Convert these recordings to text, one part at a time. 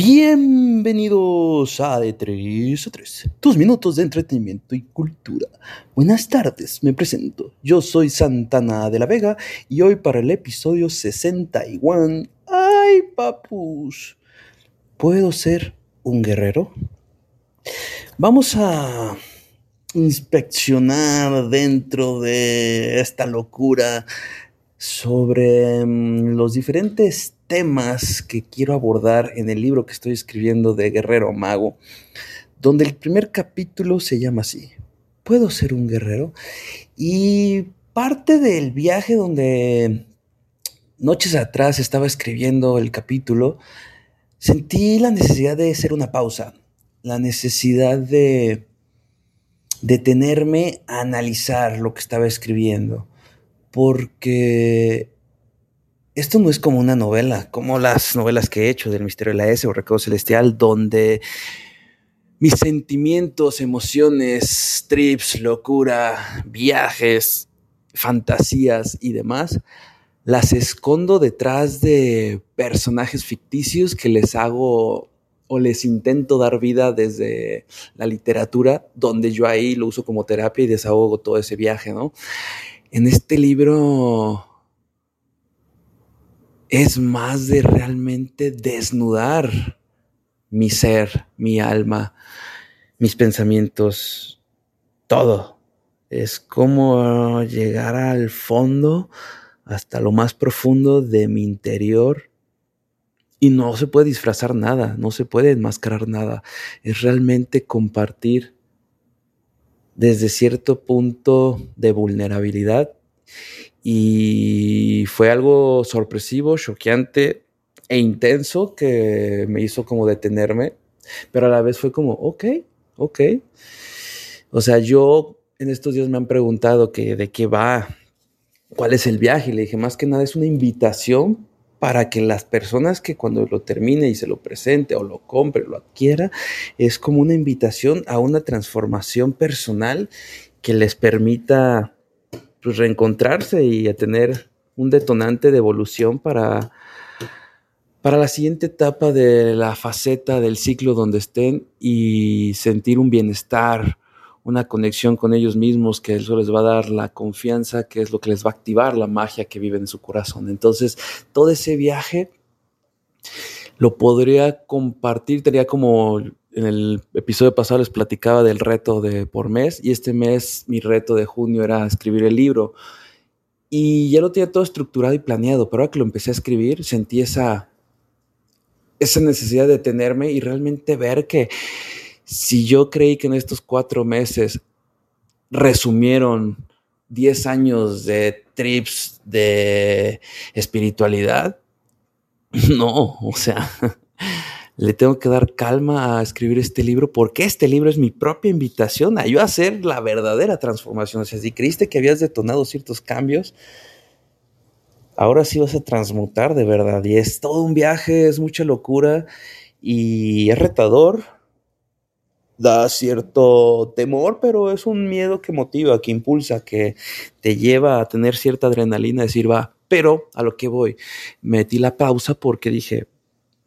Bienvenidos a De 3 a 3, tus minutos de entretenimiento y cultura. Buenas tardes, me presento. Yo soy Santana de la Vega y hoy para el episodio 61. ¡Ay, papus! ¿Puedo ser un guerrero? Vamos a inspeccionar dentro de esta locura sobre mm, los diferentes temas que quiero abordar en el libro que estoy escribiendo de Guerrero Mago, donde el primer capítulo se llama así, ¿puedo ser un guerrero? Y parte del viaje donde noches atrás estaba escribiendo el capítulo, sentí la necesidad de hacer una pausa, la necesidad de detenerme a analizar lo que estaba escribiendo porque esto no es como una novela, como las novelas que he hecho del Misterio de la S o Recuerdo Celestial, donde mis sentimientos, emociones, trips, locura, viajes, fantasías y demás, las escondo detrás de personajes ficticios que les hago o les intento dar vida desde la literatura, donde yo ahí lo uso como terapia y desahogo todo ese viaje, ¿no? en este libro es más de realmente desnudar mi ser, mi alma, mis pensamientos, todo. Es como llegar al fondo, hasta lo más profundo de mi interior. Y no se puede disfrazar nada, no se puede enmascarar nada. Es realmente compartir desde cierto punto de vulnerabilidad y fue algo sorpresivo, choqueante e intenso que me hizo como detenerme, pero a la vez fue como, ok, ok. O sea, yo en estos días me han preguntado que de qué va, cuál es el viaje y le dije, más que nada es una invitación para que las personas que cuando lo termine y se lo presente o lo compre, lo adquiera, es como una invitación a una transformación personal que les permita pues, reencontrarse y a tener un detonante de evolución para, para la siguiente etapa de la faceta del ciclo donde estén y sentir un bienestar, una conexión con ellos mismos, que eso les va a dar la confianza, que es lo que les va a activar la magia que vive en su corazón. Entonces, todo ese viaje lo podría compartir, tenía como en el episodio pasado les platicaba del reto de por mes y este mes mi reto de junio era escribir el libro. Y ya lo tenía todo estructurado y planeado, pero ahora que lo empecé a escribir sentí esa, esa necesidad de detenerme y realmente ver que si yo creí que en estos cuatro meses resumieron 10 años de trips de espiritualidad, no, o sea, le tengo que dar calma a escribir este libro porque este libro es mi propia invitación a yo hacer la verdadera transformación. O sea, si creíste que habías detonado ciertos cambios, ahora sí vas a transmutar de verdad. Y es todo un viaje, es mucha locura y es retador da cierto temor, pero es un miedo que motiva, que impulsa, que te lleva a tener cierta adrenalina, decir, va, pero a lo que voy, metí la pausa porque dije,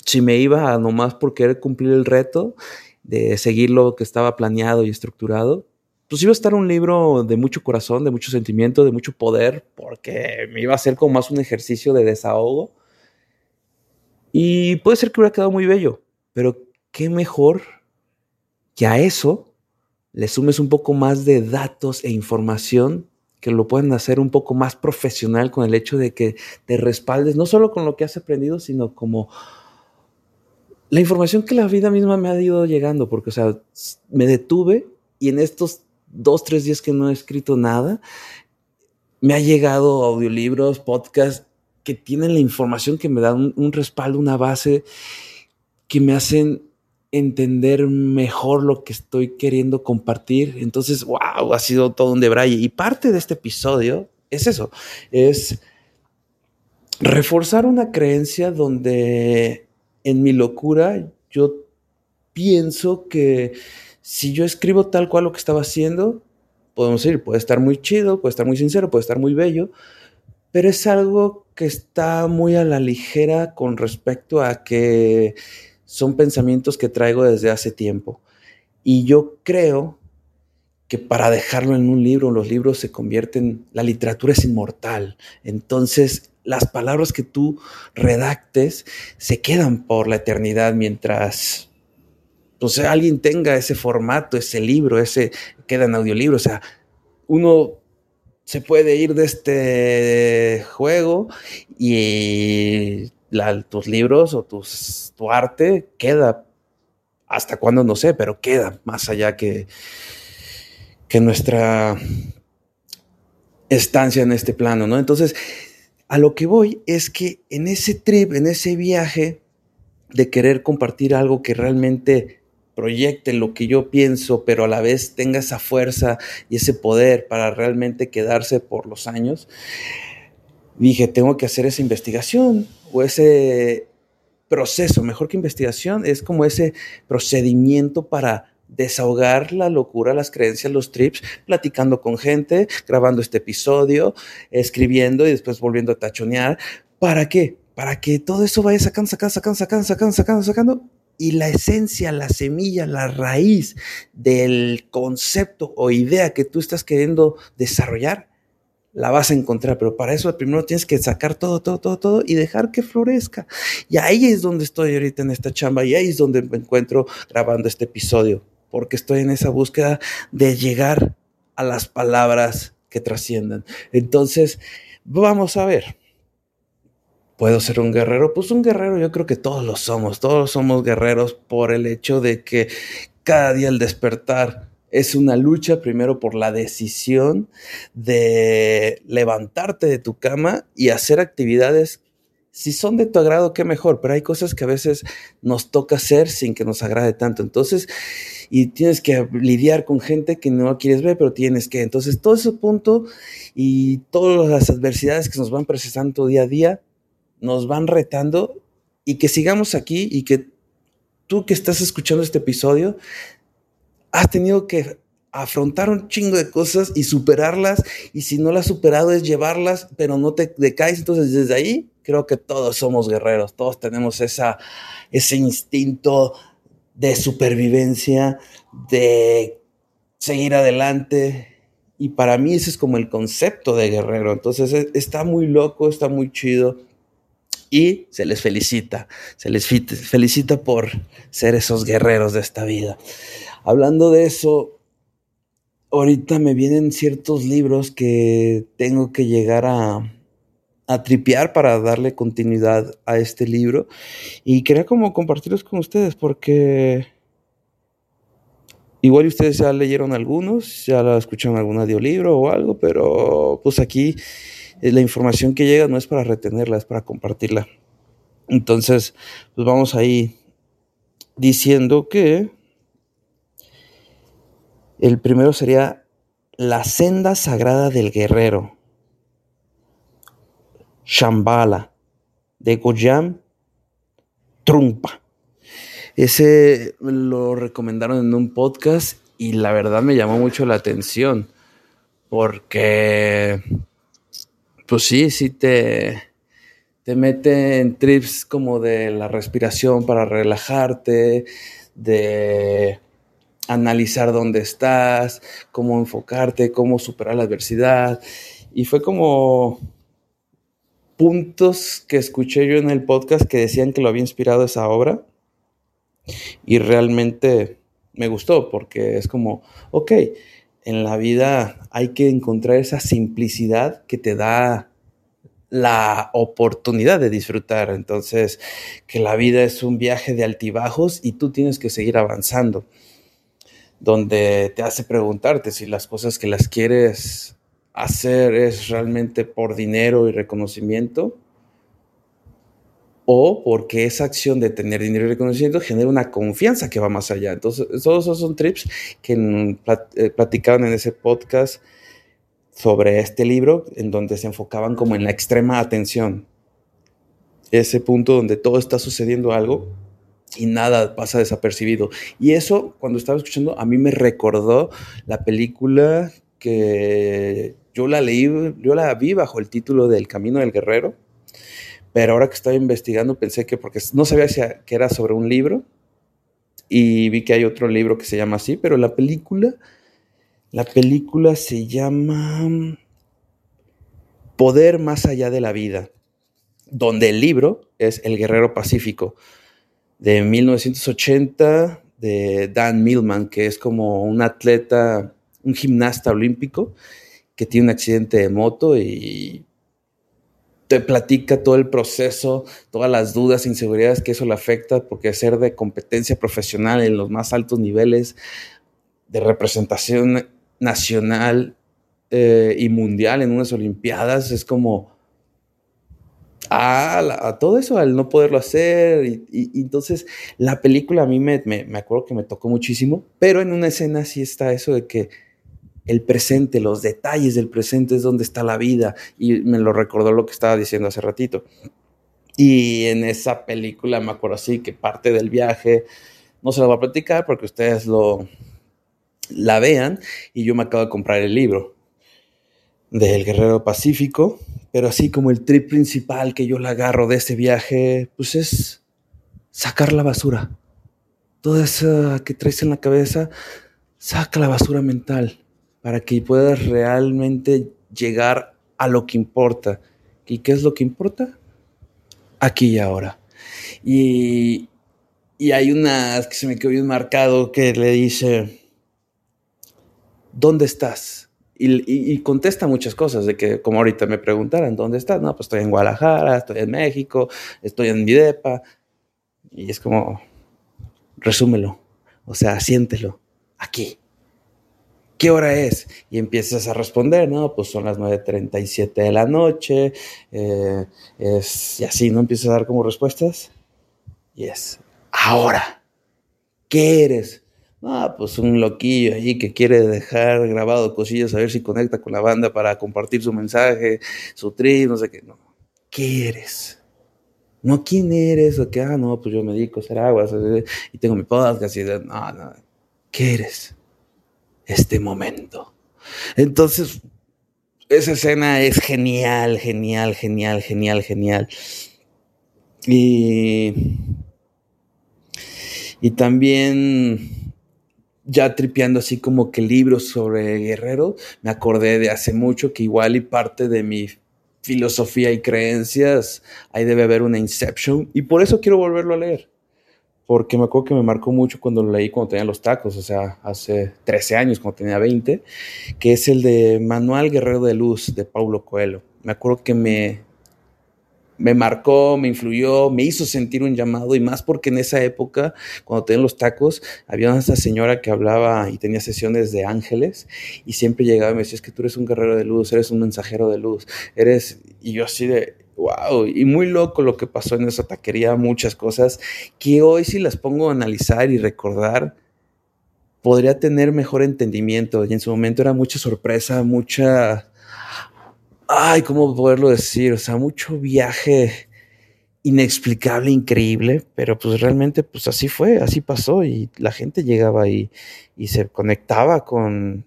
si me iba a nomás por querer cumplir el reto de seguir lo que estaba planeado y estructurado, pues iba a estar un libro de mucho corazón, de mucho sentimiento, de mucho poder, porque me iba a ser como más un ejercicio de desahogo. Y puede ser que hubiera quedado muy bello, pero qué mejor que a eso le sumes un poco más de datos e información que lo pueden hacer un poco más profesional con el hecho de que te respaldes, no solo con lo que has aprendido, sino como la información que la vida misma me ha ido llegando, porque, o sea, me detuve y en estos dos, tres días que no he escrito nada, me ha llegado audiolibros, podcasts que tienen la información, que me dan un, respaldo, una base, que me hacen entender mejor lo que estoy queriendo compartir. Entonces, wow, ha sido todo un debraye. Y parte de este episodio es eso, es reforzar una creencia donde en mi locura yo pienso que si yo escribo tal cual lo que estaba haciendo, podemos decir, puede estar muy chido, puede estar muy sincero, puede estar muy bello, pero es algo que está muy a la ligera con respecto a que son pensamientos que traigo desde hace tiempo. Y yo creo que para dejarlo en un libro, los libros se convierten, la literatura es inmortal. Entonces, las palabras que tú redactes se quedan por la eternidad mientras pues, alguien tenga ese formato, ese libro, ese queda en audiolibro. O sea, uno se puede ir de este juego y tus libros o tu arte queda hasta cuando no sé, pero queda más allá que, que nuestra estancia en este plano, ¿no? Entonces, a lo que voy es que en ese trip, en ese viaje de querer compartir algo que realmente proyecte lo que yo pienso, pero a la vez tenga esa fuerza y ese poder para realmente quedarse por los años, dije, tengo que hacer esa investigación o ese proceso, mejor que investigación, es como ese procedimiento para desahogar la locura, las creencias, los trips, platicando con gente, grabando este episodio, escribiendo y después volviendo a tachonear. ¿Para qué? Para que todo eso vaya sacando, sacando, sacando, sacando, sacando, sacando, sacando y la esencia, la semilla, la raíz del concepto o idea que tú estás queriendo desarrollar, la vas a encontrar, pero para eso primero tienes que sacar todo, todo, todo, todo y dejar que florezca. Y ahí es donde estoy ahorita en esta chamba y ahí es donde me encuentro grabando este episodio, porque estoy en esa búsqueda de llegar a las palabras que trasciendan. Entonces, vamos a ver. ¿Puedo ser un guerrero? Pues un guerrero yo creo que todos lo somos, todos somos guerreros por el hecho de que cada día el despertar es una lucha primero por la decisión de levantarte de tu cama y hacer actividades. Si son de tu agrado, qué mejor, pero hay cosas que a veces nos toca hacer sin que nos agrade tanto. Entonces, y tienes que lidiar con gente que no quieres ver, pero tienes que. Entonces, todo ese punto y todas las adversidades que nos van presentando día a día, nos van retando y que sigamos aquí y que tú que estás escuchando este episodio has tenido que afrontar un chingo de cosas y superarlas y si no las superado es llevarlas pero no te decaes entonces desde ahí creo que todos somos guerreros todos tenemos esa ese instinto de supervivencia de seguir adelante. Y para mí ese es como el concepto de guerrero. Entonces e, está muy loco está muy chido. Y se les felicita, se les felicita por ser esos guerreros de esta vida. Hablando de eso, ahorita me vienen ciertos libros que tengo que llegar a, a tripear para darle continuidad a este libro y quería como compartirlos con ustedes porque igual ustedes ya leyeron algunos, ya escucharon algún audiolibro o algo, pero pues aquí la información que llega no es para retenerla, es para compartirla. Entonces, pues vamos ahí diciendo que el primero sería la senda sagrada del guerrero. Shambhala, de Goyam Trumpa. Ese lo recomendaron en un podcast y la verdad me llamó mucho la atención porque pues sí, sí te, te mete en trips como de la respiración para relajarte, de analizar dónde estás, cómo enfocarte, cómo superar la adversidad. Y fue como puntos que escuché yo en el podcast que decían que lo había inspirado esa obra. Y realmente me gustó porque es como, ok, en la vida hay que encontrar esa simplicidad que te da la oportunidad de disfrutar. Entonces, que la vida es un viaje de altibajos y tú tienes que seguir avanzando, donde te hace preguntarte si las cosas que las quieres hacer es realmente por dinero y reconocimiento o porque esa acción de tener dinero y reconocimiento genera una confianza que va más allá. Entonces, todos esos son trips que eh, platicaban en ese podcast sobre este libro, en donde se enfocaban como en la extrema atención. Ese punto donde todo está sucediendo algo y nada pasa desapercibido. Y eso, cuando estaba escuchando, a mí me recordó la película que yo la leí, yo la vi bajo el título del Camino del Guerrero pero ahora que estaba investigando pensé que, porque no sabía que era sobre un libro, y vi que hay otro libro que se llama así, pero la película, la película se llama Poder más allá de la vida, donde el libro es El Guerrero Pacífico, de 1980, de Dan Millman, que es como un atleta, un gimnasta olímpico, que tiene un accidente de moto y te platica todo el proceso, todas las dudas, inseguridades que eso le afecta, porque ser de competencia profesional en los más altos niveles de representación nacional eh, y mundial en unas Olimpiadas es como a, todo eso, al no poderlo hacer. Y, entonces la película a mí me, me acuerdo que me tocó muchísimo, pero en una escena sí está eso de que el presente, los detalles del presente es donde está la vida. Y me lo recordó lo que estaba diciendo hace ratito. Y en esa película me acuerdo así que parte del viaje, no se lo voy a platicar porque ustedes lo la vean y yo me acabo de comprar el libro del Guerrero Pacífico, pero así como el trip principal que yo le agarro de ese viaje, pues es sacar la basura. Toda esa que traes en la cabeza, saca la basura mental para que puedas realmente llegar a lo que importa. ¿Y qué es lo que importa? Aquí y ahora. Y, hay una que se me quedó bien marcado que le dice, ¿dónde estás? Y, contesta muchas cosas, de que como ahorita me preguntaran, ¿dónde estás? No, pues estoy en Guadalajara, estoy en México, estoy en Videpa. Y es como, resúmelo, o sea, siéntelo, aquí. ¿Qué hora es? Y empiezas a responder, ¿no? Pues son las 9.37 de la noche, eh, es, y así, ¿no? Empiezas a dar como respuestas. Y es, ahora, ¿qué eres? Ah, pues un loquillo ahí que quiere dejar grabado cosillas a ver si conecta con la banda para compartir su mensaje, su tri, no sé qué. No. ¿Qué eres? No, ¿quién eres? O que, ah, no, pues yo me dedico a hacer aguas y tengo mi podcast y no, no. ¿Qué eres? Este momento. Entonces, esa escena es genial, genial, genial, genial, genial. Y, y también ya tripeando así como que libros sobre Guerrero, me acordé de hace mucho que igual y parte de mi filosofía y creencias, ahí debe haber una Inception y por eso quiero volverlo a leer porque me acuerdo que me marcó mucho cuando lo leí cuando tenía los tacos, o sea, hace 13 años, cuando tenía 20, que es el de Manual Guerrero de Luz de Paulo Coelho. Me acuerdo que me, me marcó, me influyó, me hizo sentir un llamado y más porque en esa época, cuando tenía los tacos, había una señora que hablaba y tenía sesiones de ángeles y siempre llegaba y me decía, es que tú eres un guerrero de luz, eres un mensajero de luz, eres, y yo así de, wow, y muy loco lo que pasó en esa taquería, muchas cosas que hoy si las pongo a analizar y recordar, podría tener mejor entendimiento. Y en su momento era mucha sorpresa, mucha... Ay, ¿cómo poderlo decir? O sea, mucho viaje inexplicable, increíble, pero pues realmente pues así fue, así pasó y la gente llegaba ahí y se conectaba con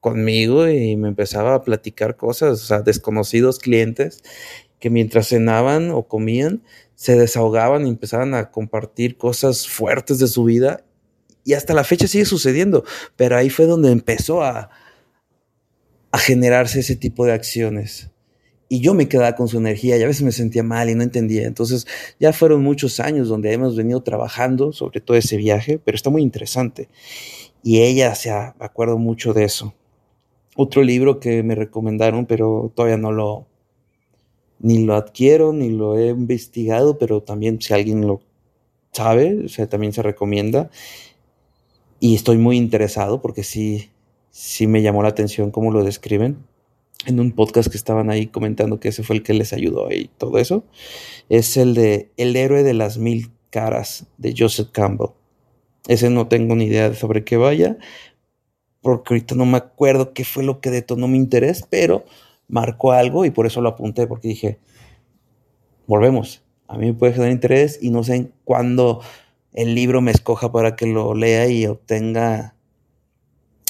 conmigo y me empezaba a platicar cosas, o sea, desconocidos clientes que mientras cenaban o comían, se desahogaban y empezaban a compartir cosas fuertes de su vida. Y hasta la fecha sigue sucediendo, pero ahí fue donde empezó a, a generarse ese tipo de acciones. Y yo me quedaba con su energía y a veces me sentía mal y no entendía. Entonces ya fueron muchos años donde hemos venido trabajando sobre todo ese viaje, pero está muy interesante. Y ella se acuerdo mucho de eso. Otro libro que me recomendaron, pero todavía no lo, ni lo adquiero, ni lo he investigado, pero también si alguien lo sabe, o sea, también se recomienda. Y estoy muy interesado porque sí, sí me llamó la atención cómo lo describen. en un podcast que estaban ahí comentando que ese fue el que les ayudó y todo eso, es el de El héroe de las mil caras de Joseph Campbell. Ese no tengo ni idea de sobre qué vaya, porque ahorita no me acuerdo qué fue lo que detonó mi interés, pero marcó algo y por eso lo apunté, porque dije, volvemos, a mí me puede generar interés y no sé cuándo el libro me escoja para que lo lea y obtenga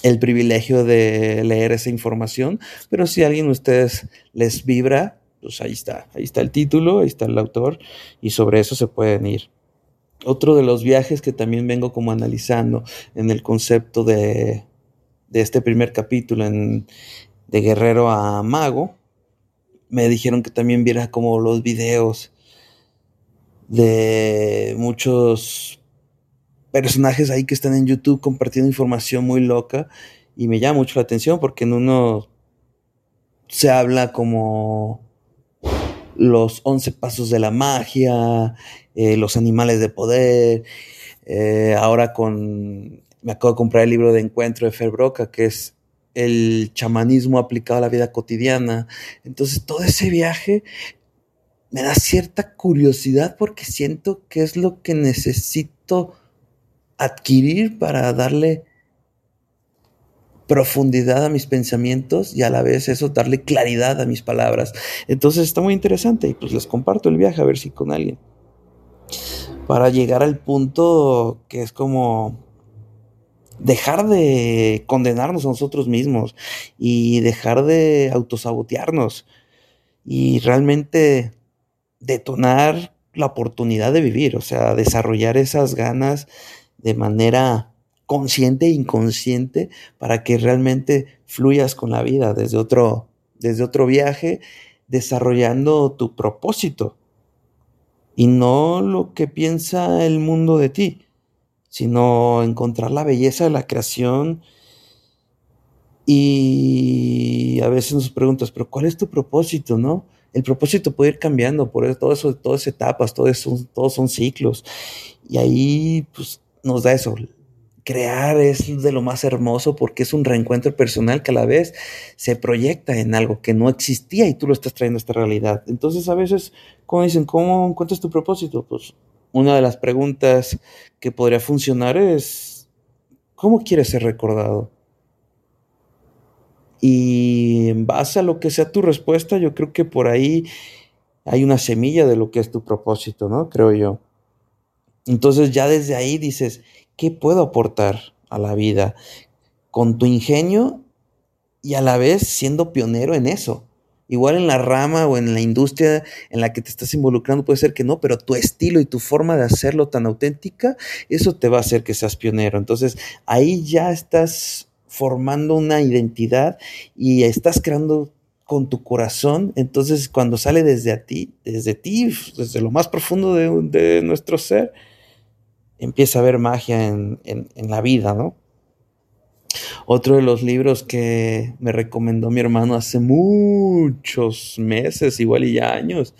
el privilegio de leer esa información, pero si a alguien de ustedes les vibra, pues ahí está, ahí está el título, ahí está el autor y sobre eso se pueden ir. Otro de los viajes que también vengo como analizando en el concepto de, de este primer capítulo en, de guerrero a mago, me dijeron que también viera como los videos de muchos personajes ahí que están en YouTube compartiendo información muy loca y me llama mucho la atención porque en uno se habla como los 11 pasos de la magia, eh, los animales de poder, eh, ahora con, me acabo de comprar el libro de encuentro de Fer Broca, que es el chamanismo aplicado a la vida cotidiana. Entonces todo ese viaje me da cierta curiosidad porque siento que es lo que necesito adquirir para darle profundidad a mis pensamientos y a la vez eso darle claridad a mis palabras. Entonces está muy interesante y pues les comparto el viaje a ver si con alguien. Para llegar al punto que es como dejar de condenarnos a nosotros mismos y dejar de autosabotearnos y realmente detonar la oportunidad de vivir, o sea, desarrollar esas ganas de manera consciente e inconsciente para que realmente fluyas con la vida desde otro, desde otro viaje, desarrollando tu propósito y no lo que piensa el mundo de ti, sino encontrar la belleza de la creación. Y a veces nos preguntas, pero ¿cuál es tu propósito, no? El propósito puede ir cambiando, por todo eso, todas etapas, todo eso, todos son ciclos. Y ahí, pues, nos da eso. Crear es de lo más hermoso porque es un reencuentro personal que a la vez se proyecta en algo que no existía y tú lo estás trayendo a esta realidad. Entonces a veces, como dicen, ¿cómo encuentras tu propósito? Pues una de las preguntas que podría funcionar es, ¿cómo quieres ser recordado? Y en base a lo que sea tu respuesta, yo creo que por ahí hay una semilla de lo que es tu propósito, ¿no? Creo yo. Entonces ya desde ahí dices, ¿qué puedo aportar a la vida? Con tu ingenio y a la vez siendo pionero en eso. Igual en la rama o en la industria en la que te estás involucrando puede ser que no, pero tu estilo y tu forma de hacerlo tan auténtica, eso te va a hacer que seas pionero. Entonces ahí ya estás formando una identidad y estás creando con tu corazón, entonces cuando sale desde a ti, desde ti, desde lo más profundo de, de nuestro ser, empieza a haber magia en, la vida, ¿no? Otro de los libros que me recomendó mi hermano hace muchos meses, igual y ya años,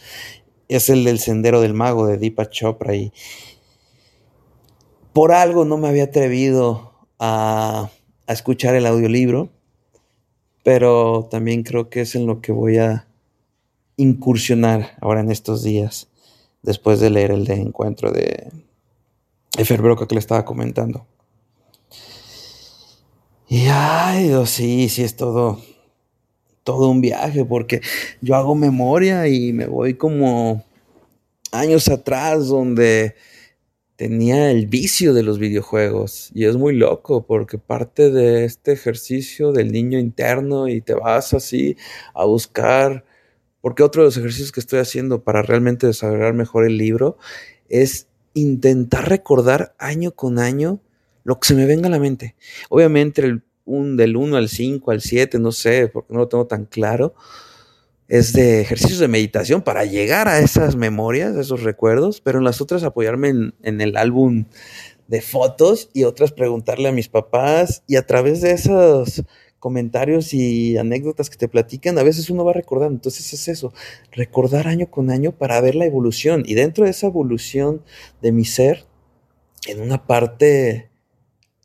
es el del Sendero del Mago de Deepak Chopra. Y por algo no me había atrevido a, escuchar el audiolibro, pero también creo que es en lo que voy a incursionar ahora en estos días, después de leer el de encuentro de, Efer Broca que le estaba comentando. Y ay, sí, sí es todo, todo un viaje, porque yo hago memoria y me voy como años atrás donde tenía el vicio de los videojuegos. Y es muy loco porque parte de este ejercicio del niño interno y te vas así a buscar, porque otro de los ejercicios que estoy haciendo para realmente desarrollar mejor el libro es intentar recordar año con año lo que se me venga a la mente. Obviamente el, un, del 1 al 5, al 7, no sé, porque no lo tengo tan claro, es de ejercicios de meditación para llegar a esas memorias, a esos recuerdos, pero en las otras apoyarme en, en el álbum de fotos y otras preguntarle a mis papás y a través de esos comentarios y anécdotas que te platican, a veces uno va recordando. Entonces es eso, recordar año con año para ver la evolución. Y dentro de esa evolución de mi ser, en una parte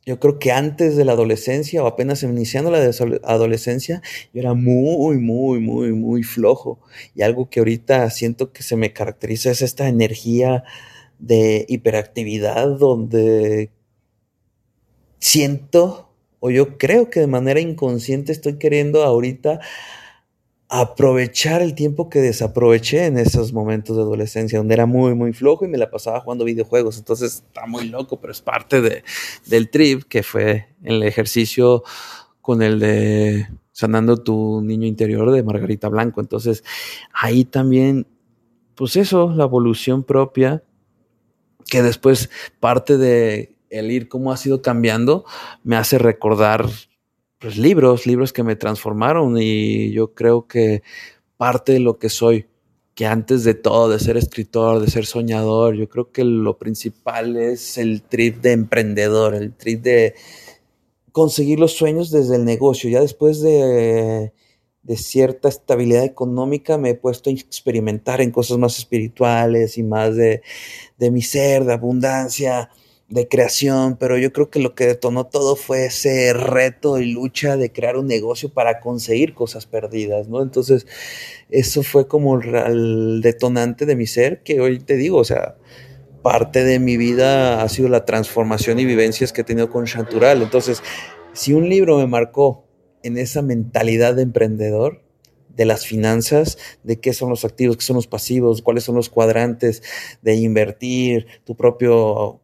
yo creo que antes de la adolescencia o apenas iniciando la adolescencia, yo era muy, muy, muy, muy flojo. Y algo que ahorita siento que se me caracteriza es esta energía de hiperactividad donde siento o yo creo que de manera inconsciente estoy queriendo ahorita aprovechar el tiempo que desaproveché en esos momentos de adolescencia, donde era muy, muy flojo y me la pasaba jugando videojuegos. Entonces está muy loco, pero es parte de, del trip que fue el ejercicio con el de sanando tu niño interior de Margarita Blanco. Entonces ahí también, pues eso, la evolución propia, que después parte de el ir cómo ha sido cambiando, me hace recordar pues, libros, libros que me transformaron y yo creo que parte de lo que soy, que antes de todo, de ser escritor, de ser soñador, yo creo que lo principal es el trip de emprendedor, el trip de conseguir los sueños desde el negocio. Ya después de, de cierta estabilidad económica me he puesto a experimentar en cosas más espirituales y más de, de mi ser, de abundancia de creación, pero yo creo que lo que detonó todo fue ese reto y lucha de crear un negocio para conseguir cosas perdidas, ¿no? Entonces, eso fue como el detonante de mi ser, que hoy te digo, o sea, parte de mi vida ha sido la transformación y vivencias que he tenido con Chantural. Entonces, si un libro me marcó en esa mentalidad de emprendedor, de las finanzas, de qué son los activos, qué son los pasivos, cuáles son los cuadrantes de invertir, tu propio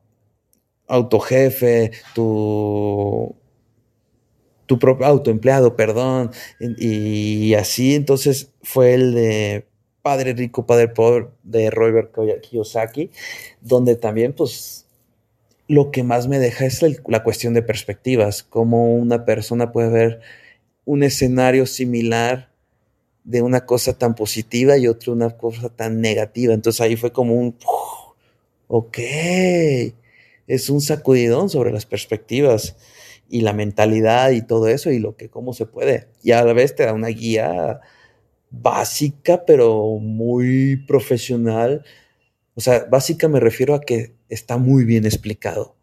autojefe, tu, tu propio autoempleado, perdón, y así entonces fue el de Padre Rico, Padre Pobre de Robert Kiyosaki, donde también pues lo que más me deja es la cuestión de perspectivas, cómo una persona puede ver un escenario similar de una cosa tan positiva y otra una cosa tan negativa. Entonces ahí fue como un, ok, es un sacudidón sobre las perspectivas y la mentalidad y todo eso y lo que cómo se puede. Y a la vez te da una guía básica, pero muy profesional. O sea, básica me refiero a que está muy bien explicado.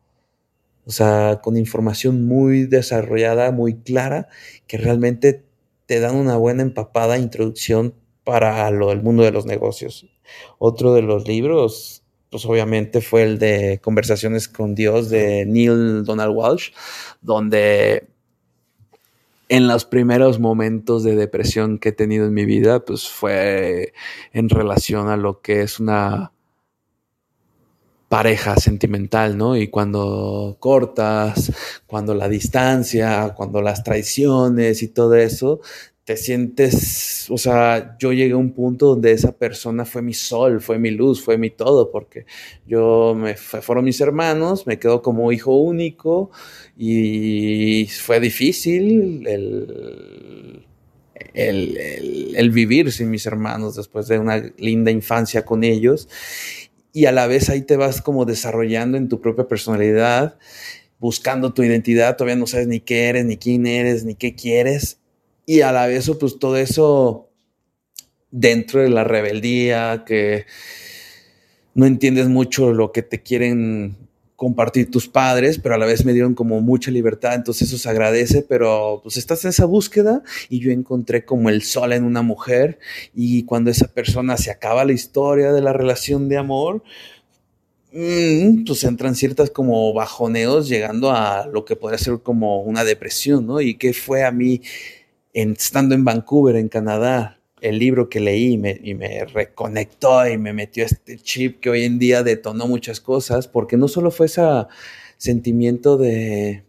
O sea, con información muy desarrollada, muy clara, que realmente te dan una buena empapada introducción para lo del mundo de los negocios. Otro de los libros pues obviamente fue el de Conversaciones con Dios de Neil Donald Walsh, donde en los primeros momentos de depresión que he tenido en mi vida, pues fue en relación a lo que es una pareja sentimental, ¿no? Y cuando cortas, cuando la distancia, cuando las traiciones y todo eso, te sientes, o sea, yo llegué a un punto donde esa persona fue mi sol, fue mi luz, fue mi todo, porque yo me fueron mis hermanos, me quedo como hijo único y fue difícil el, el, vivir sin mis hermanos después de una linda infancia con ellos. Y a la vez ahí te vas como desarrollando en tu propia personalidad, buscando tu identidad, todavía no sabes ni qué eres, ni quién eres, ni qué quieres y a la vez, pues todo eso dentro de la rebeldía, que no entiendes mucho lo que te quieren compartir tus padres, pero a la vez me dieron como mucha libertad, entonces eso se agradece, pero pues estás en esa búsqueda y yo encontré como el sol en una mujer y cuando esa persona se acaba la historia de la relación de amor, mm, pues entran ciertas como bajoneos llegando a lo que podría ser como una depresión, ¿no? Y que fue a mí estando en Vancouver, en Canadá, el libro que leí y me, reconectó y me metió este chip que hoy en día detonó muchas cosas, porque no solo fue ese sentimiento de,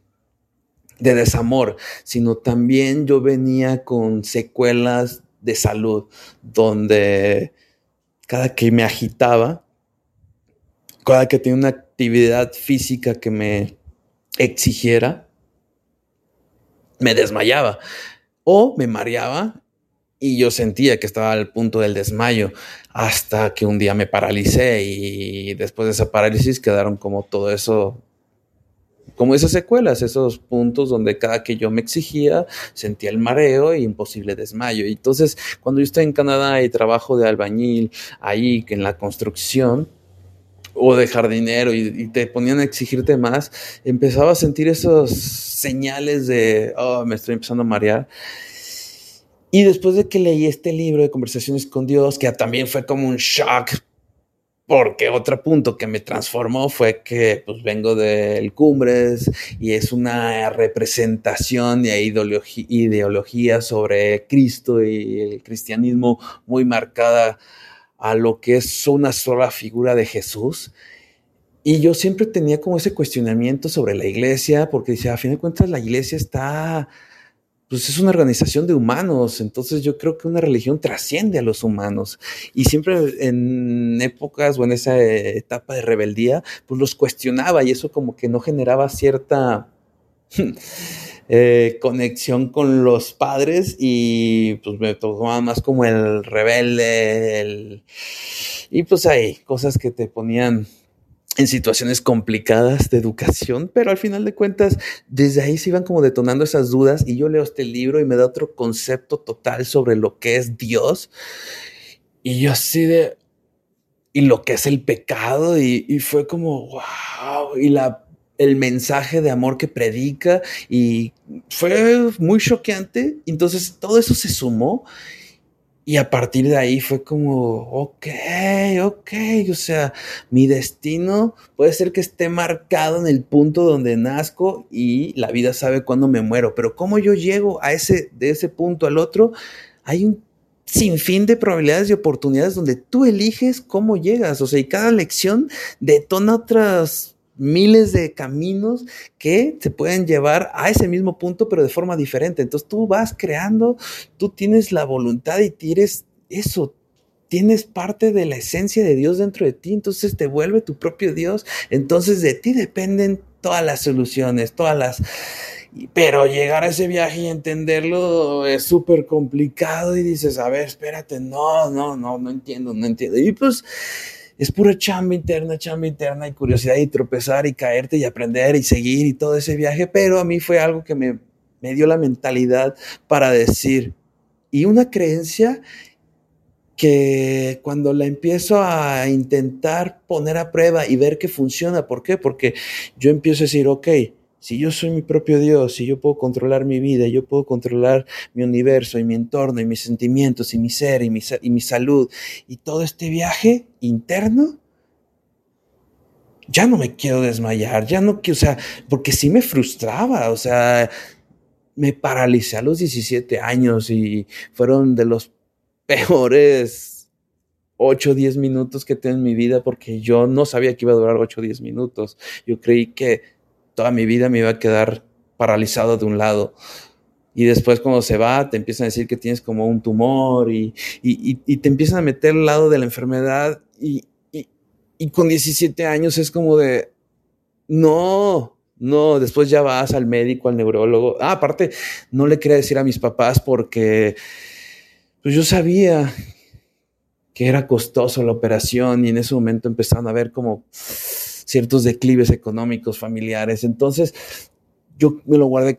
de desamor, sino también yo venía con secuelas de salud, donde cada que me agitaba, cada que tenía una actividad física que me exigiera, me desmayaba o me mareaba y yo sentía que estaba al punto del desmayo hasta que un día me paralicé y después de esa parálisis quedaron como todo eso, como esas secuelas, esos puntos donde cada que yo me exigía sentía el mareo y imposible desmayo. Y entonces cuando yo estoy en Canadá y trabajo de albañil ahí en la construcción, o de jardinero y, te ponían a exigirte más, empezaba a sentir esos señales de, oh, me estoy empezando a marear. Y después de que leí este libro de conversaciones con Dios, que también fue como un shock, porque otro punto que me transformó fue que pues vengo del Cumbres y es una representación de ideología sobre Cristo y el cristianismo muy marcada a lo que es una sola figura de Jesús. Y yo siempre tenía como ese cuestionamiento sobre la iglesia, porque decía, a fin de cuentas la iglesia está, pues es una organización de humanos, entonces yo creo que una religión trasciende a los humanos. Y siempre en épocas o en esa etapa de rebeldía, pues los cuestionaba y eso como que no generaba cierta... Eh, conexión con los padres y pues me tomaba más como el rebelde, y pues hay cosas que te ponían en situaciones complicadas de educación, pero al final de cuentas, desde ahí se iban como detonando esas dudas y yo leo este libro y me da otro concepto total sobre lo que es Dios. Y yo así de, y lo que es el pecado, y, y fue como, wow, y la el mensaje de amor que predica y fue muy choqueante. Entonces todo eso se sumó y a partir de ahí fue como, ok, ok, o sea, mi destino puede ser que esté marcado en el punto donde nazco y la vida sabe cuándo me muero, pero cómo yo llego a ese, de ese punto al otro, hay un sinfín de probabilidades y oportunidades donde tú eliges cómo llegas, o sea, y cada lección detona otras miles de caminos que te pueden llevar a ese mismo punto, pero de forma diferente. Entonces tú vas creando, tú tienes la voluntad y tienes eso, tienes parte de la esencia de Dios dentro de ti, entonces te vuelve tu propio Dios, entonces de ti dependen todas las soluciones, todas las... Pero llegar a ese viaje y entenderlo es súper complicado y dices, a ver, espérate, no, no, no, no entiendo, no entiendo. Y pues es pura chamba interna, chamba interna y curiosidad y tropezar y caerte y aprender y seguir y todo ese viaje, pero a mí fue algo que me, me dio la mentalidad para decir, y una creencia que cuando la empiezo a intentar poner a prueba y ver que funciona, ¿por qué? Porque yo empiezo a decir, ok, si yo soy mi propio Dios, si yo puedo controlar mi vida, yo puedo controlar mi universo y mi entorno y mis sentimientos y mi ser y mi, y mi salud y todo este viaje interno, ya no me quiero desmayar, ya no quiero, o sea, porque sí me frustraba, o sea, me paralicé a los 17 años y fueron de los peores 8 o 10 minutos que tengo en mi vida porque yo no sabía que iba a durar 8 o 10 minutos. Yo creí que toda mi vida me iba a quedar paralizado de un lado. Y después cuando se va, te empiezan a decir que tienes como un tumor y, te empiezan a meter al lado de la enfermedad y, y con 17 años es como de, no, no, después ya vas al médico, al neurólogo. Ah, aparte, no le quería decir a mis papás porque pues yo sabía que era costoso la operación y en ese momento empezaron a ver como ciertos declives económicos, familiares. Entonces, yo me lo guardé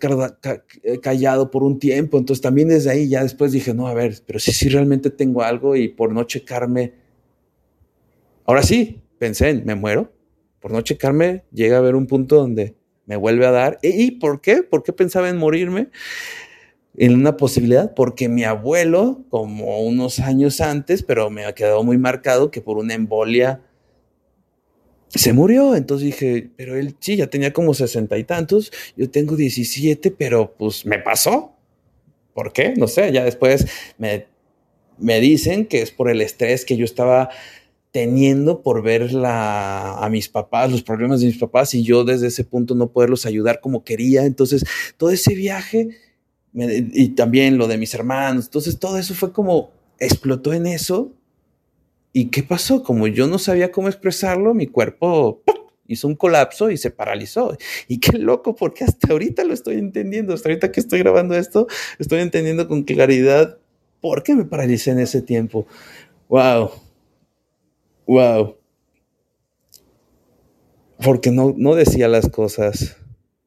callado por un tiempo. Entonces, también desde ahí ya después dije, no, a ver, pero si sí, realmente tengo algo y por no checarme, ahora sí, pensé en, me muero. Por no checarme, llega a haber un punto donde me vuelve a dar. ¿Y por qué? ¿Por qué pensaba en morirme? en una posibilidad, porque mi abuelo, como unos años antes, pero me ha quedado muy marcado que por una embolia se murió. Entonces dije, pero él sí, ya tenía como sesenta y tantos, yo tengo 17, pero pues me pasó. ¿Por qué? No sé, ya después me, me dicen que es por el estrés que yo estaba teniendo por ver la, a mis papás, los problemas de mis papás y yo desde ese punto no poderlos ayudar como quería. Entonces, todo ese viaje y también lo de mis hermanos, entonces todo eso fue como explotó en eso ¿Y qué pasó? Como yo no sabía cómo expresarlo, mi cuerpo hizo un colapso y se paralizó. Y qué loco, porque hasta ahorita lo estoy entendiendo, hasta ahorita que estoy grabando esto, estoy entendiendo con claridad por qué me paralicé en ese tiempo. Wow. Wow. Porque no, no decía las cosas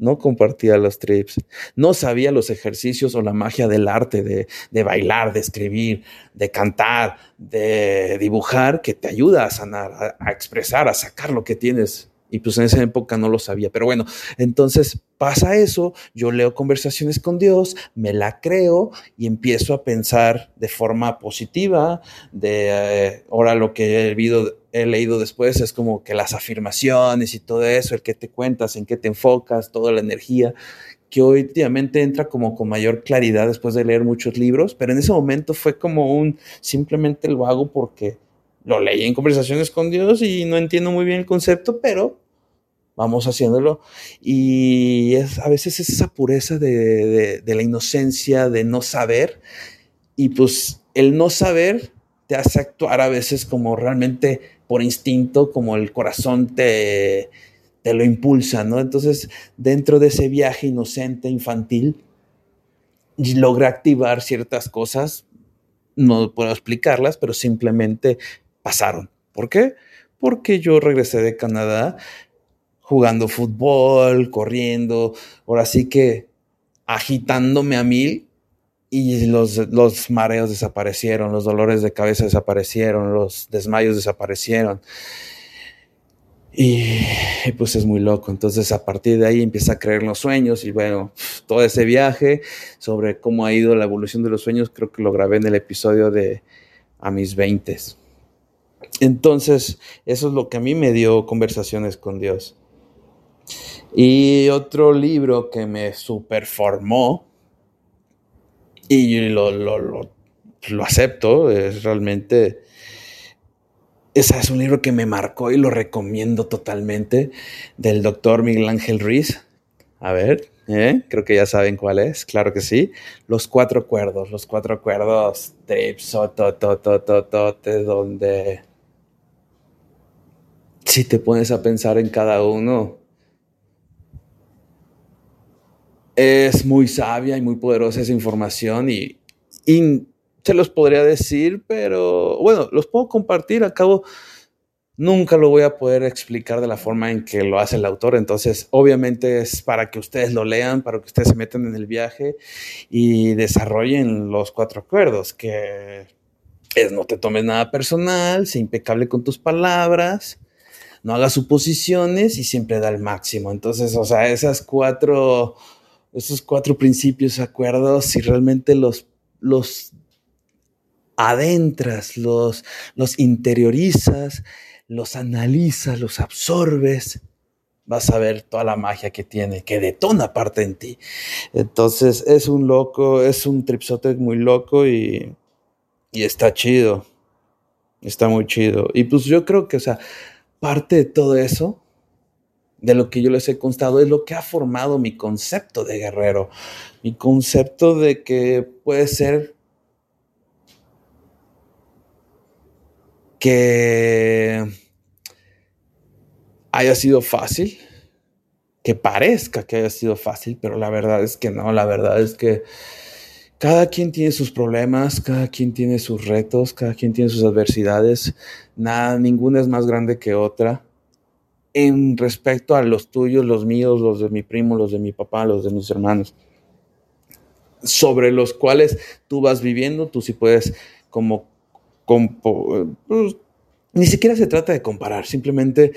no compartía los trips, no sabía los ejercicios o la magia del arte, de, de, bailar, de escribir, de cantar, de dibujar, que te ayuda a sanar, a, expresar, a sacar lo que tienes y pues en esa época no lo sabía. Pero bueno, entonces pasa eso, yo leo conversaciones con Dios, me la creo y empiezo a pensar de forma positiva. De eh, ahora lo que he, leído, he leído después es como que las afirmaciones y todo eso, el que te cuentas, en qué te enfocas, toda la energía que hoy últimamente entra como con mayor claridad después de leer muchos libros, pero en ese momento fue como un simplemente lo hago porque lo leí en conversaciones con Dios y no entiendo muy bien el concepto, pero vamos haciéndolo. Y es, a veces es esa pureza de, de, de, la inocencia, de no saber. Y pues el no saber te hace actuar a veces como realmente por instinto, como el corazón te, te lo impulsa, ¿no? Entonces, dentro de ese viaje inocente, infantil, logra activar ciertas cosas. No puedo explicarlas, pero simplemente pasaron. ¿Por qué? Porque yo regresé de Canadá jugando fútbol, corriendo, ahora sí que agitándome a mil y los, los mareos desaparecieron, los dolores de cabeza desaparecieron, los desmayos desaparecieron. Y, pues es muy loco. Entonces a partir de ahí empieza a creer los sueños y bueno, todo ese viaje sobre cómo ha ido la evolución de los sueños, creo que lo grabé en el episodio de A mis 20. Entonces, eso es lo que a mí me dio conversaciones con Dios. Y otro libro que me superformó, y lo, lo, lo, lo, acepto, es realmente, ese es un libro que me marcó y lo recomiendo totalmente, del doctor Miguel Ángel Ruiz. A ver, ¿eh? creo que ya saben cuál es, claro que sí. Los cuatro acuerdos, los cuatro acuerdos de donde si te pones a pensar en cada uno, es muy sabia y muy poderosa esa información y, se los podría decir, pero bueno, los puedo compartir. Acabo, nunca lo voy a poder explicar de la forma en que lo hace el autor. Entonces, obviamente es para que ustedes lo lean, para que ustedes se metan en el viaje y desarrollen los cuatro acuerdos, que es no te tomes nada personal, sé impecable con tus palabras, no hagas suposiciones y siempre da el máximo. Entonces, o sea, esas cuatro esos cuatro principios, acuerdos, si realmente los, los adentras, los, los interiorizas, los analizas, los absorbes, vas a ver toda la magia que tiene, que detona parte en ti. Entonces es un loco, es un tripsote muy loco y, y está chido. Está muy chido. Y pues yo creo que, o sea, parte de todo eso de lo que yo les he constado es lo que ha formado mi concepto de guerrero, mi concepto de que puede ser que haya sido fácil, que parezca que haya sido fácil, pero la verdad es que no, la verdad es que cada quien tiene sus problemas, cada quien tiene sus retos, cada quien tiene sus adversidades, nada, ninguna es más grande que otra en respecto a los tuyos, los míos, los de mi primo, los de mi papá, los de mis hermanos, sobre los cuales tú vas viviendo, tú sí puedes como, pues, ni siquiera se trata de comparar, simplemente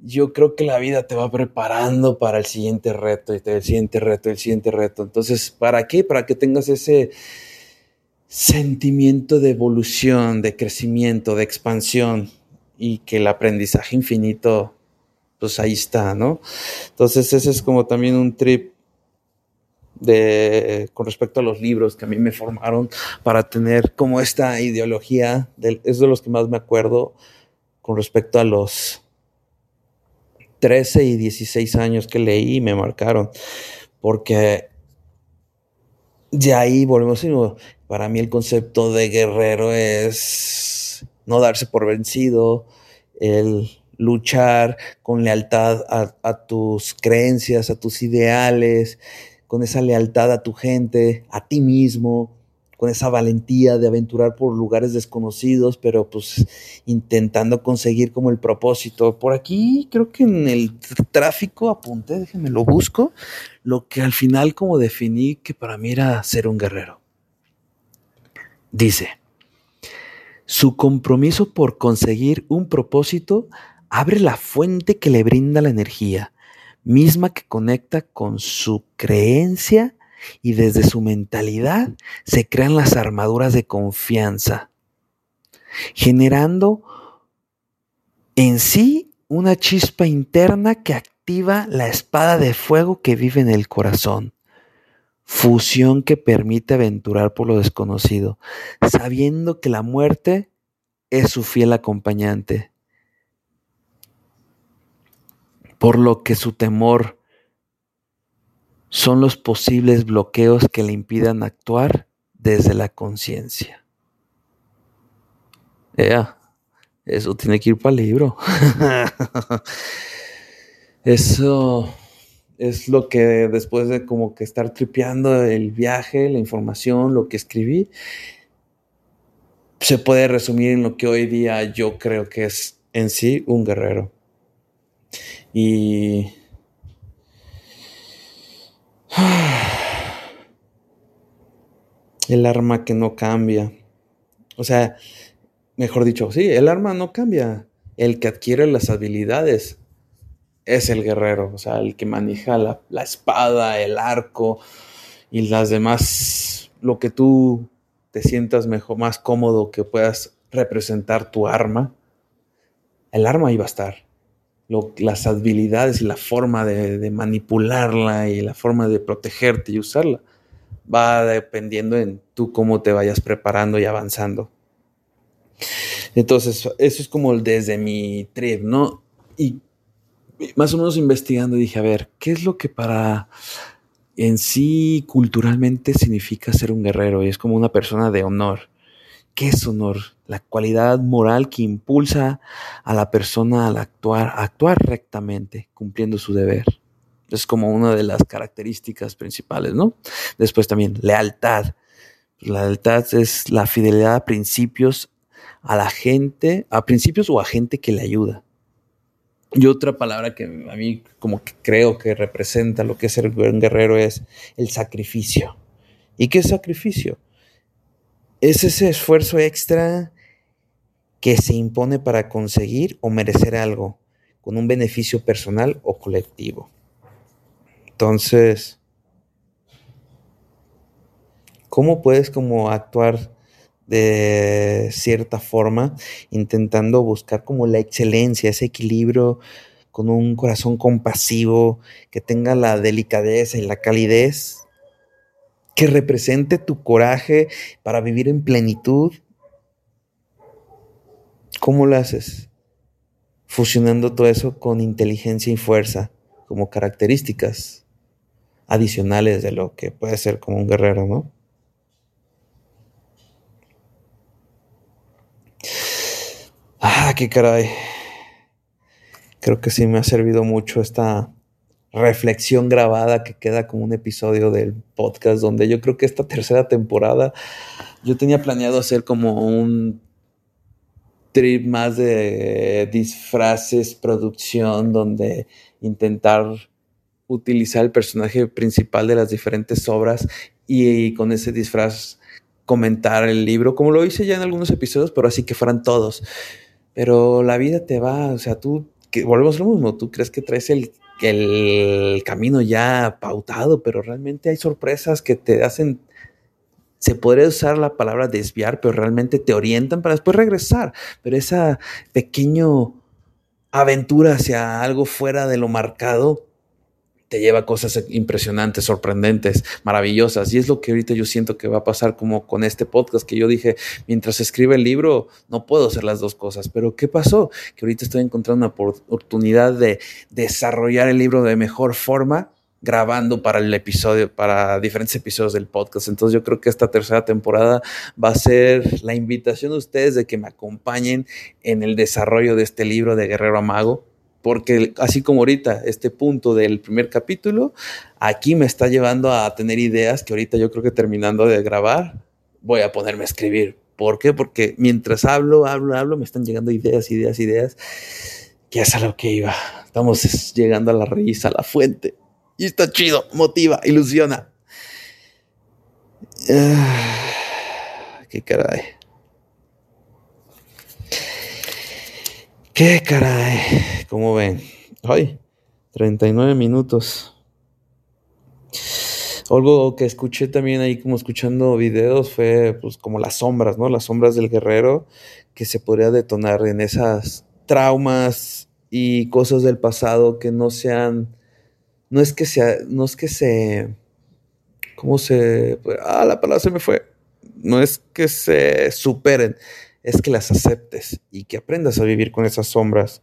yo creo que la vida te va preparando para el siguiente reto, el siguiente reto, el siguiente reto. Entonces, ¿para qué? Para que tengas ese sentimiento de evolución, de crecimiento, de expansión y que el aprendizaje infinito pues ahí está, ¿no? Entonces ese es como también un trip de, con respecto a los libros que a mí me formaron para tener como esta ideología, de, es de los que más me acuerdo con respecto a los 13 y 16 años que leí y me marcaron, porque de ahí volvemos para mí el concepto de guerrero es no darse por vencido, el luchar con lealtad a, tus creencias, a tus ideales, con esa lealtad a tu gente, a ti mismo, con esa valentía de aventurar por lugares desconocidos, pero pues intentando conseguir como el propósito. Por aquí creo que en el tráfico apunté, déjenme lo busco, lo que al final como definí que para mí era ser un guerrero. Dice, su compromiso por conseguir un propósito abre la fuente que le brinda la energía, misma que conecta con su creencia y desde su mentalidad se crean las armaduras de confianza, generando en sí una chispa interna que activa la espada de fuego que vive en el corazón. Fusión que permite aventurar por lo desconocido, sabiendo que la muerte es su fiel acompañante. Por lo que su temor son los posibles bloqueos que le impidan actuar desde la conciencia. eso tiene que ir para el libro. eso es lo que después de como que estar tripeando el viaje, la información, lo que escribí, se puede resumir en lo que hoy día yo creo que es en sí un guerrero. Y El arma que no cambia. O sea, mejor dicho, sí, el arma no cambia. El que adquiere las habilidades es el guerrero, o sea, el que maneja la, espada, el arco y las demás, lo que tú te sientas mejor, más cómodo que puedas representar tu arma, el arma iba a estar las habilidades y la forma de, manipularla y la forma de protegerte y usarla va dependiendo en tú cómo te vayas preparando y avanzando. Entonces, eso es como desde mi trip, ¿no? Y más o menos investigando dije, a ver, ¿qué es lo que para en sí culturalmente significa ser un guerrero? Y es como una persona de honor. ¿Qué es honor? La cualidad moral que impulsa a la persona al actuar, actuar rectamente, cumpliendo su deber. Es como una de las características principales, ¿no? Después también, lealtad. La lealtad es la fidelidad a principios, a la gente, a principios o a gente que le ayuda. Y otra palabra que a mí como que creo que representa lo que es ser un guerrero es el sacrificio. ¿Y qué es sacrificio? Es ese esfuerzo extra que se impone para conseguir o merecer algo con un beneficio personal o colectivo. Entonces, ¿cómo puedes como actuar de cierta forma intentando buscar como la excelencia, ese equilibrio con un corazón compasivo que tenga la delicadeza y la calidez que represente tu coraje para vivir en plenitud. ¿Cómo lo haces? Fusionando todo eso con inteligencia y fuerza como características adicionales de lo que puede ser como un guerrero, ¿no? Ah, qué caray. Creo que sí me ha servido mucho esta reflexión grabada que queda como un episodio del podcast donde yo creo que esta tercera temporada yo tenía planeado hacer como un trip más de disfraces, producción, donde intentar utilizar el personaje principal de las diferentes obras y, con ese disfraz comentar el libro, como lo hice ya en algunos episodios, pero así que fueran todos. Pero la vida te va, o sea, tú, que volvemos a lo mismo, tú crees que traes el el camino ya pautado, pero realmente hay sorpresas que te hacen, se podría usar la palabra desviar, pero realmente te orientan para después regresar. Pero esa pequeño aventura hacia algo fuera de lo marcado te lleva a cosas impresionantes, sorprendentes, maravillosas. Y es lo que ahorita yo siento que va a pasar como con este podcast que yo dije, mientras escribe el libro, no puedo hacer las dos cosas. Pero ¿qué pasó? Que ahorita estoy encontrando una oportunidad de desarrollar el libro de mejor forma grabando para el episodio, para diferentes episodios del podcast. Entonces yo creo que esta tercera temporada va a ser la invitación de ustedes de que me acompañen en el desarrollo de este libro de Guerrero Amago porque así como ahorita este punto del primer capítulo, aquí me está llevando a tener ideas que ahorita yo creo que terminando de grabar, voy a ponerme a escribir. ¿Por qué? Porque mientras hablo, hablo, hablo, me están llegando ideas, ideas, ideas, que es a lo que iba. Estamos llegando a la raíz, a la fuente. Y está chido, motiva, ilusiona. Ah, qué caray. Qué caray. ¿Cómo ven? Ay, 39 minutos. Algo que escuché también ahí como escuchando videos fue pues como las sombras, ¿no? Las sombras del guerrero que se podría detonar en esas traumas y cosas del pasado que no sean no es que sea no es que se cómo se ah la palabra se me fue. No es que se superen, es que las aceptes y que aprendas a vivir con esas sombras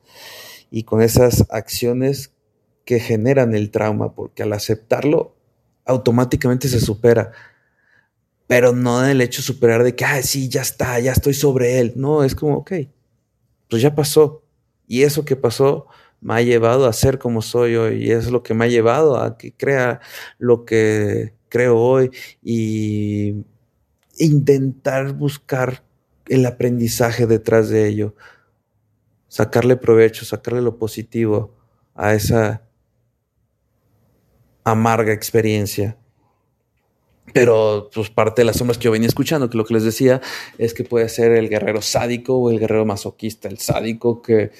y con esas acciones que generan el trauma, porque al aceptarlo automáticamente se supera. Pero no en el hecho de superar de que, ah, sí, ya está, ya estoy sobre él. No, es como, ok, pues ya pasó. Y eso que pasó me ha llevado a ser como soy hoy. Y es lo que me ha llevado a que crea lo que creo hoy. Y intentar buscar el aprendizaje detrás de ello. Sacarle provecho, sacarle lo positivo a esa amarga experiencia. Pero pues parte de las sombras que yo venía escuchando, que lo que les decía es que puede ser el guerrero sádico o el guerrero masoquista, el sádico que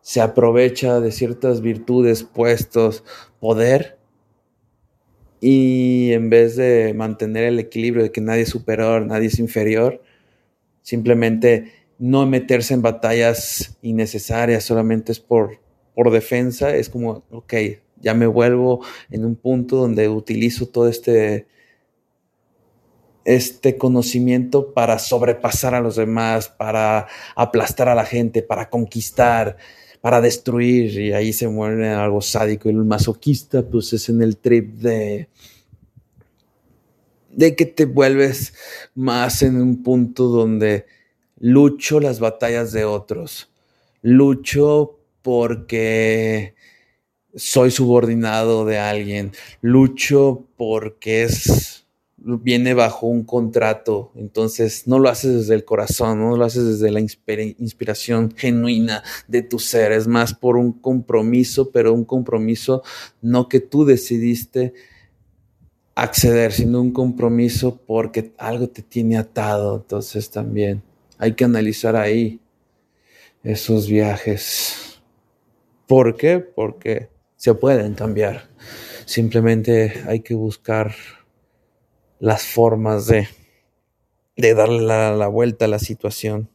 se aprovecha de ciertas virtudes, puestos, poder, y en vez de mantener el equilibrio de que nadie es superior, nadie es inferior, simplemente no meterse en batallas innecesarias, solamente es por, por defensa, es como, ok, ya me vuelvo en un punto donde utilizo todo este, este conocimiento para sobrepasar a los demás, para aplastar a la gente, para conquistar, para destruir, y ahí se muere algo sádico. Y el masoquista, pues es en el trip de, de que te vuelves más en un punto donde lucho las batallas de otros, lucho porque soy subordinado de alguien, lucho porque es viene bajo un contrato, entonces no lo haces desde el corazón, no lo haces desde la inspiración genuina de tu ser, es más por un compromiso, pero un compromiso no que tú decidiste acceder, sino un compromiso porque algo te tiene atado, entonces también hay que analizar ahí esos viajes. ¿Por qué? Porque se pueden cambiar. Simplemente hay que buscar las formas de, de darle la, vuelta a la situación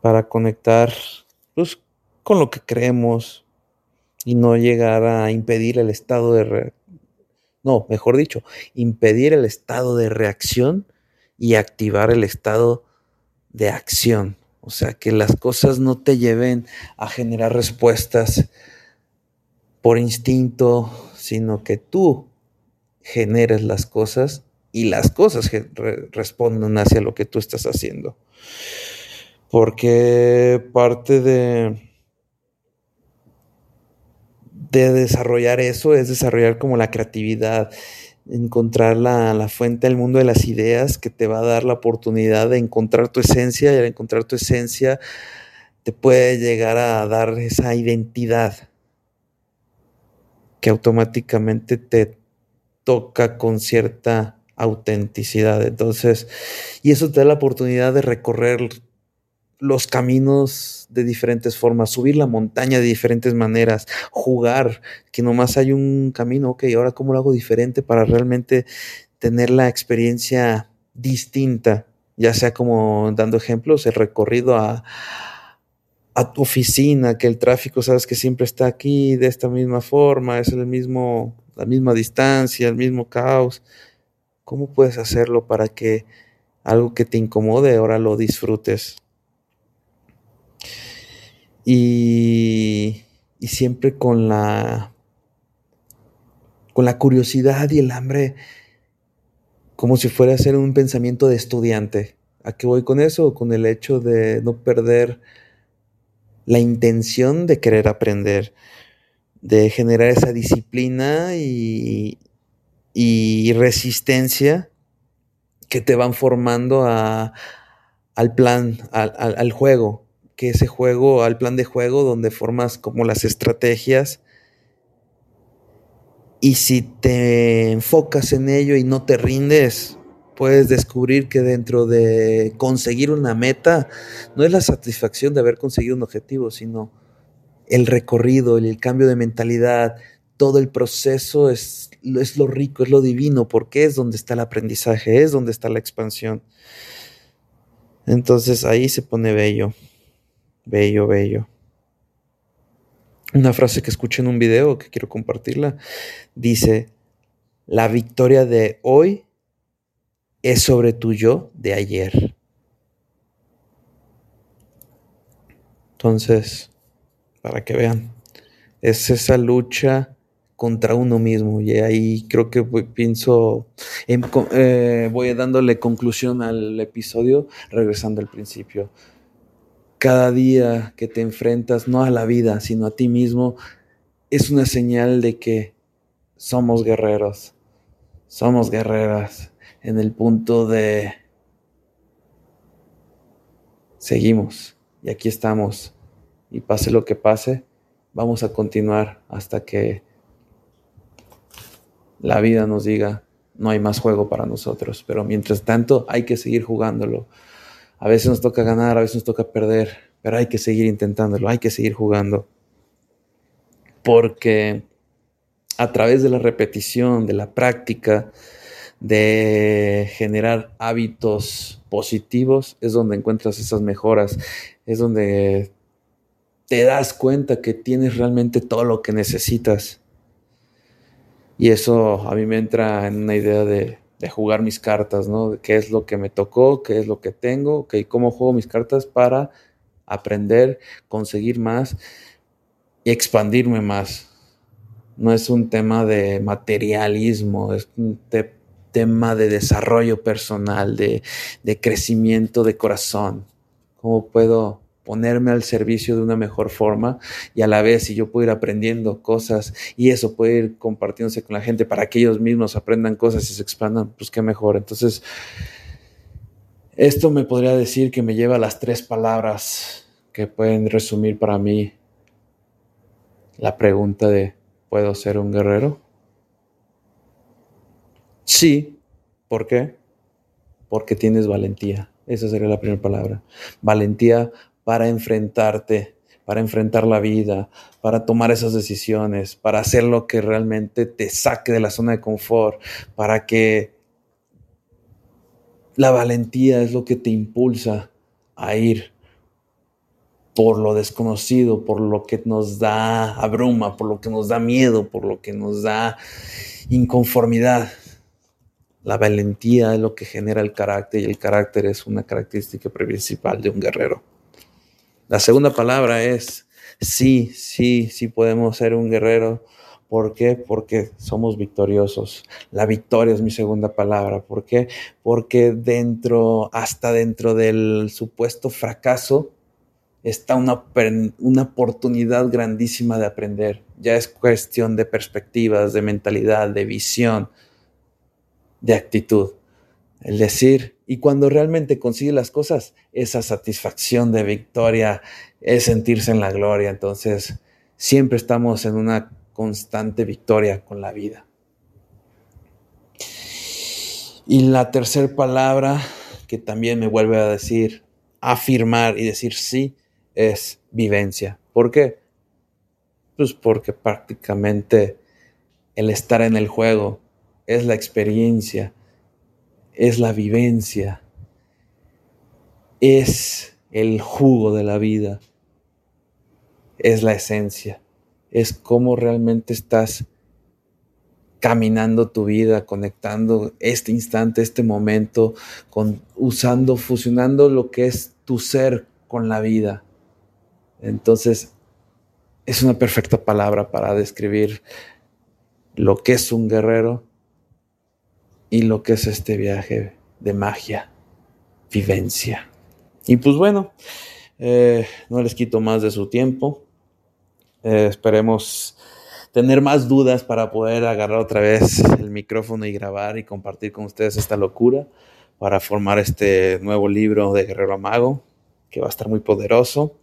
para conectar pues, con lo que creemos y no llegar a impedir el estado de... no, mejor dicho, impedir el estado de reacción y activar el estado de acción. O sea, que las cosas no te lleven a generar respuestas por instinto, sino que tú generes las cosas y las cosas respondan hacia lo que tú estás haciendo. Porque parte de, de desarrollar eso es desarrollar como la creatividad, encontrar la, la, fuente del mundo de las ideas que te va a dar la oportunidad de encontrar tu esencia y al encontrar tu esencia te puede llegar a dar esa identidad que automáticamente te toca con cierta autenticidad. Entonces, y eso te da la oportunidad de recorrer los caminos de diferentes formas, subir la montaña de diferentes maneras, jugar, que nomás hay un camino, ok, ahora cómo lo hago diferente para realmente tener la experiencia distinta, ya sea como dando ejemplos, el recorrido a, a tu oficina, que el tráfico sabes que siempre está aquí de esta misma forma, es el mismo, la misma distancia, el mismo caos. ¿Cómo puedes hacerlo para que algo que te incomode ahora lo disfrutes? Y, y siempre con la con la curiosidad y el hambre como si fuera a ser un pensamiento de estudiante. ¿A qué voy con eso? Con el hecho de no perder la intención de querer aprender, de generar esa disciplina y, y resistencia que te van formando a, al plan, al, al, al juego, que ese juego, al plan de juego donde formas como las estrategias y si te enfocas en ello y no te rindes, puedes descubrir que dentro de conseguir una meta no es la satisfacción de haber conseguido un objetivo, sino el recorrido, el cambio de mentalidad, todo el proceso es, es lo rico, es lo divino, porque es donde está el aprendizaje, es donde está la expansión. Entonces ahí se pone bello, bello, bello. Una frase que escuché en un video que quiero compartirla dice, la victoria de hoy es sobre tu yo de ayer. Entonces, para que vean, es esa lucha contra uno mismo y ahí creo que pienso, en, eh, voy dándole conclusión al episodio regresando al principio. Cada día que te enfrentas no a la vida, sino a ti mismo, es una señal de que somos guerreros, somos guerreras en el punto de seguimos y aquí estamos y pase lo que pase, vamos a continuar hasta que la vida nos diga no hay más juego para nosotros, pero mientras tanto hay que seguir jugándolo. A veces nos toca ganar, a veces nos toca perder, pero hay que seguir intentándolo, hay que seguir jugando. Porque a través de la repetición, de la práctica, de generar hábitos positivos, es donde encuentras esas mejoras, es donde te das cuenta que tienes realmente todo lo que necesitas. Y eso a mí me entra en una idea de, jugar mis cartas, ¿no? De qué es lo que me tocó, qué es lo que tengo, y cómo juego mis cartas para aprender, conseguir más y expandirme más. No es un tema de materialismo, es un tema de desarrollo personal, de, de crecimiento de corazón. ¿Cómo puedo ponerme al servicio de una mejor forma y a la vez si yo puedo ir aprendiendo cosas y eso puede ir compartiéndose con la gente para que ellos mismos aprendan cosas y se expandan, pues qué mejor. Entonces, esto me podría decir que me lleva a las tres palabras que pueden resumir para mí la pregunta de ¿puedo ser un guerrero? Sí, ¿por qué? Porque tienes valentía. Esa sería la primera palabra. Valentía para enfrentarte, para enfrentar la vida, para tomar esas decisiones, para hacer lo que realmente te saque de la zona de confort, para que la valentía es lo que te impulsa a ir por lo desconocido, por lo que nos da abruma, por lo que nos da miedo, por lo que nos da inconformidad. La valentía es lo que genera el carácter y el carácter es una característica principal de un guerrero. La segunda palabra es sí, sí, sí podemos ser un guerrero. ¿Por qué? Porque somos victoriosos. La victoria es mi segunda palabra. ¿Por qué? Porque dentro, hasta dentro del supuesto fracaso, está una, una oportunidad grandísima de aprender. Ya es cuestión de perspectivas, de mentalidad, de visión, de actitud. El decir, y cuando realmente consigue las cosas, esa satisfacción de victoria es sentirse en la gloria. Entonces, siempre estamos en una constante victoria con la vida. Y la tercera palabra que también me vuelve a decir, afirmar y decir sí, es vivencia. ¿Por qué? Pues porque prácticamente el estar en el juego es la experiencia es la vivencia, es el jugo de la vida, es la esencia, es cómo realmente estás caminando tu vida, conectando este instante, este momento, con, usando, fusionando lo que es tu ser con la vida. Entonces, es una perfecta palabra para describir lo que es un guerrero y lo que es este viaje de magia, vivencia. Y pues bueno, eh, no les quito más de su tiempo. Eh, esperemos tener más dudas para poder agarrar otra vez el micrófono y grabar y compartir con ustedes esta locura para formar este nuevo libro de Guerrero Mago, que va a estar muy poderoso.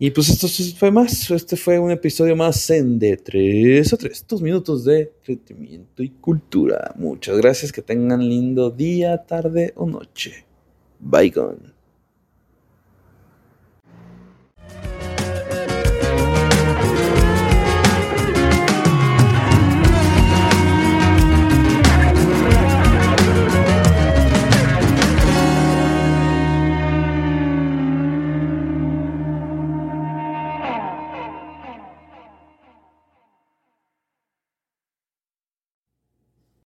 Y pues esto fue más, este fue un episodio más en de 3 a 3, dos minutos de crecimiento y cultura. Muchas gracias, que tengan lindo día, tarde o noche. Bye gone.